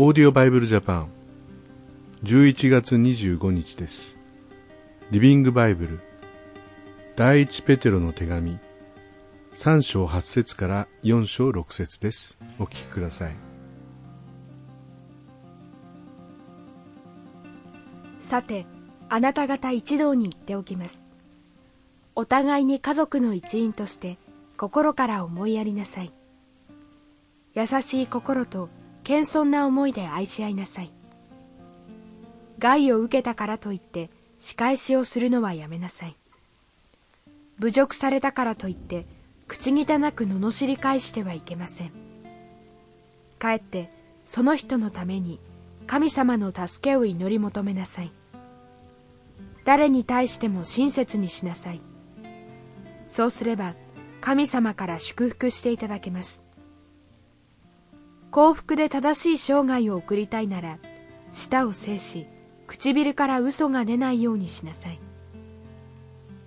オーディオバイブルジャパン11月25日です。リビングバイブル第一ペテロの手紙。3章8節から4章6節です。お聞きください。さてあなた方一同に言っておきます。お互いに家族の一員として心から思いやりなさい。優しい心と謙遜な思いで愛し合いなさい。害を受けたからといって仕返しをするのはやめなさい。侮辱されたからといって口汚く罵り返してはいけません。かえってその人のために神様の助けを祈り求めなさい。誰に対しても親切にしなさい。そうすれば神様から祝福していただけます。幸福で正しい生涯を送りたいなら舌を制し唇から嘘が出ないようにしなさい。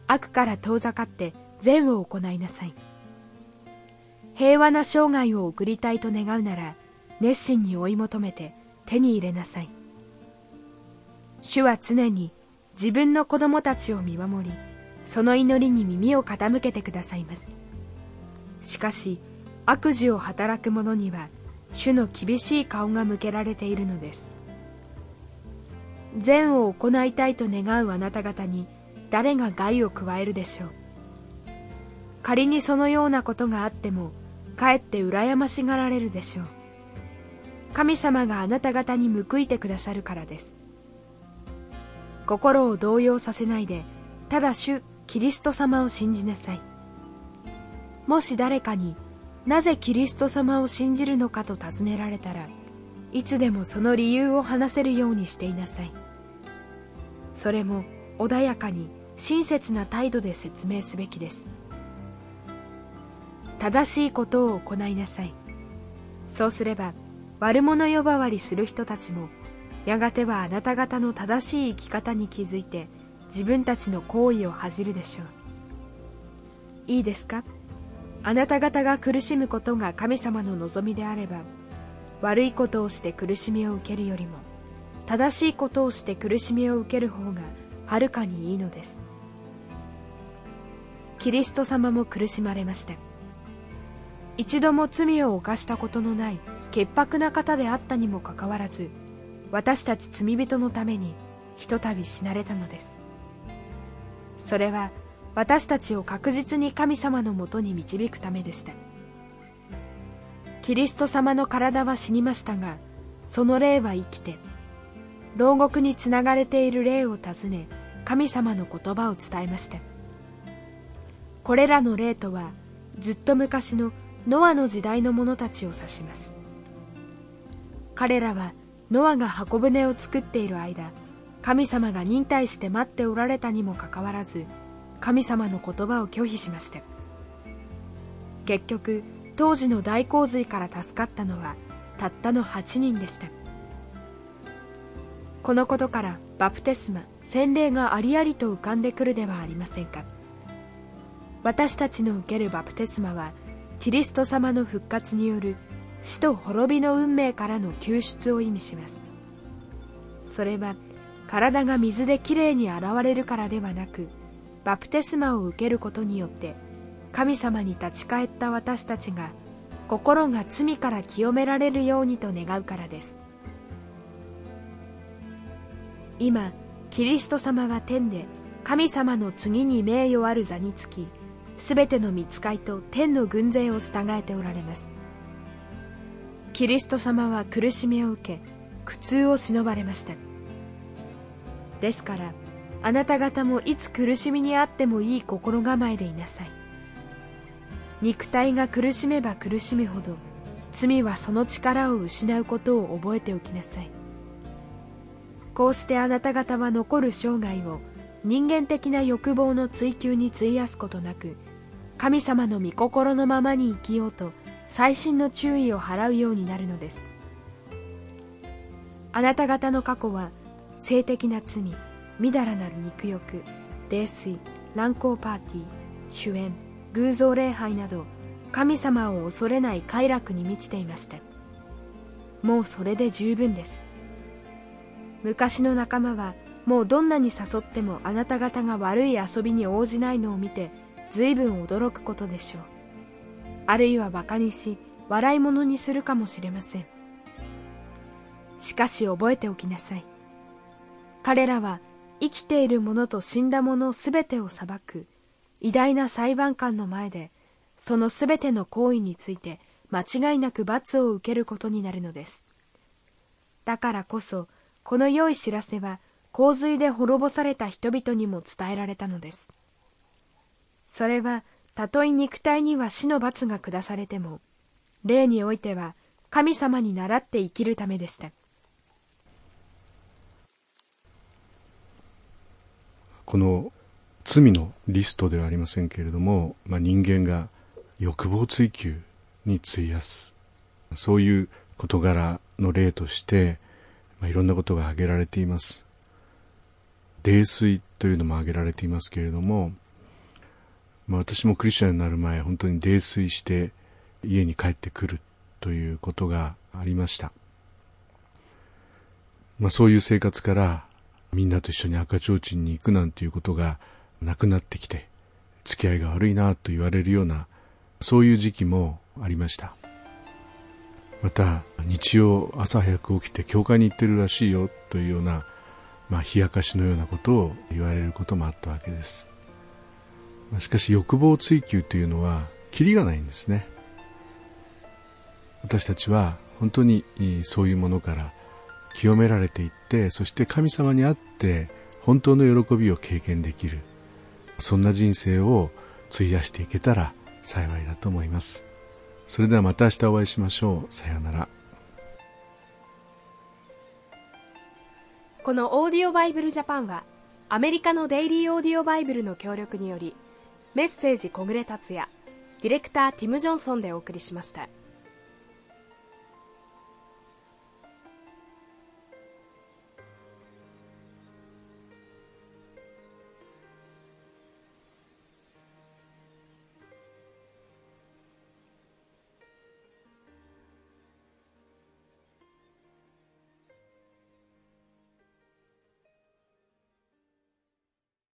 悪から遠ざかって善を行いなさい。平和な生涯を送りたいと願うなら熱心に追い求めて手に入れなさい。主は常に自分の子供たちを見守りその祈りに耳を傾けてくださいます。しかし悪事を働く者には主の厳しい顔が向けられているのです。善を行いたいと願うあなた方に誰が害を加えるでしょう。仮にそのようなことがあってもかえって羨ましがられるでしょう。神様があなた方に報いてくださるからです。心を動揺させないでただ主キリスト様を信じなさい。もし誰かになぜキリスト様を信じるのかと尋ねられたらいつでもその理由を話せるようにしていなさい。それも穏やかに親切な態度で説明すべきです。正しいことを行いなさい。そうすれば悪者呼ばわりする人たちもやがてはあなた方の正しい生き方に気づいて自分たちの行為を恥じるでしょう。いいですか？あなた方が苦しむことが神様の望みであれば悪いことをして苦しみを受けるよりも正しいことをして苦しみを受ける方がはるかにいいのです。キリスト様も苦しまれました。一度も罪を犯したことのない潔白な方であったにもかかわらず私たち罪人のためにひとたび死なれたのです。それは私たちを確実に神様のもとに導くためでした。キリスト様の体は死にましたがその霊は生きて牢獄につながれている霊を訪ね神様の言葉を伝えました。これらの霊とはずっと昔のノアの時代の者たちを指します。彼らはノアが箱舟を作っている間神様が忍耐して待っておられたにもかかわらず神様の言葉を拒否しました結局当時の大洪水から助かったのはたったの8人でした。このことからバプテスマ洗礼がありありと浮かんでくるではありませんか。私たちの受けるバプテスマはキリスト様の復活による死と滅びの運命からの救出を意味します。それは体が水できれいに洗われるからではなくバプテスマを受けることによって神様に立ち返った私たちが心が罪から清められるようにと願うからです。今キリスト様は天で神様の次に名誉ある座につきすべての見つかいと天の軍勢を従えておられます。キリスト様は苦しみを受け苦痛を忍ばれました。ですからあなた方もいつ苦しみにあってもいい心構えでいなさい。肉体が苦しめば苦しむほど罪はその力を失うことを覚えておきなさい。こうしてあなた方は残る生涯を人間的な欲望の追求に費やすことなく神様の御心のままに生きようと細心の注意を払うようになるのです。あなた方の過去は性的な罪みだらなる肉欲泥酔乱交パーティー主演偶像礼拝など神様を恐れない快楽に満ちていました。もうそれで十分です。昔の仲間はもうどんなに誘ってもあなた方が悪い遊びに応じないのを見て随分驚くことでしょう。あるいは馬鹿にし笑い物にするかもしれません。しかし覚えておきなさい。彼らは生きている者と死んだ者すべてを裁く偉大な裁判官の前でそのすべての行為について間違いなく罰を受けることになるのです。だからこそこの良い知らせは洪水で滅ぼされた人々にも伝えられたのです。それはたとえ肉体には死の罰が下されても霊においては神様に倣って生きるためでした。この罪のリストではありませんけれども、まあ、人間が欲望追求に費やす。そういう事柄の例として、まあ、いろんなことが挙げられています。泥酔というのも挙げられていますけれども、まあ、私もクリスチャンになる前本当に泥酔して家に帰ってくるということがありました、まあ、そういう生活からみんなと一緒に赤ちょうちんに行くなんていうことがなくなってきて付き合いが悪いなと言われるようなそういう時期もありました。また日曜朝早く起きて教会に行ってるらしいよというようなまあ冷やかしのようなことを言われることもあったわけです。しかし欲望追求というのはキリがないんですね。私たちは本当にそういうものから清められていってそして神様に会って本当の喜びを経験できる。そんな人生を費やしていけたら幸いだと思います。それではまた明日お会いしましょう。さようなら。このオーディオバイブルジャパンはアメリカのデイリーオーディオバイブルの協力によりメッセージ小暮達也ディレクターティム・ジョンソンでお送りしました。